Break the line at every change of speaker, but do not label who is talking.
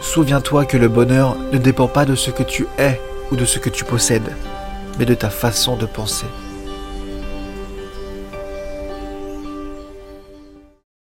Souviens-toi que le bonheur ne dépend pas de ce que tu es ou de ce que tu possèdes, mais de ta façon de penser.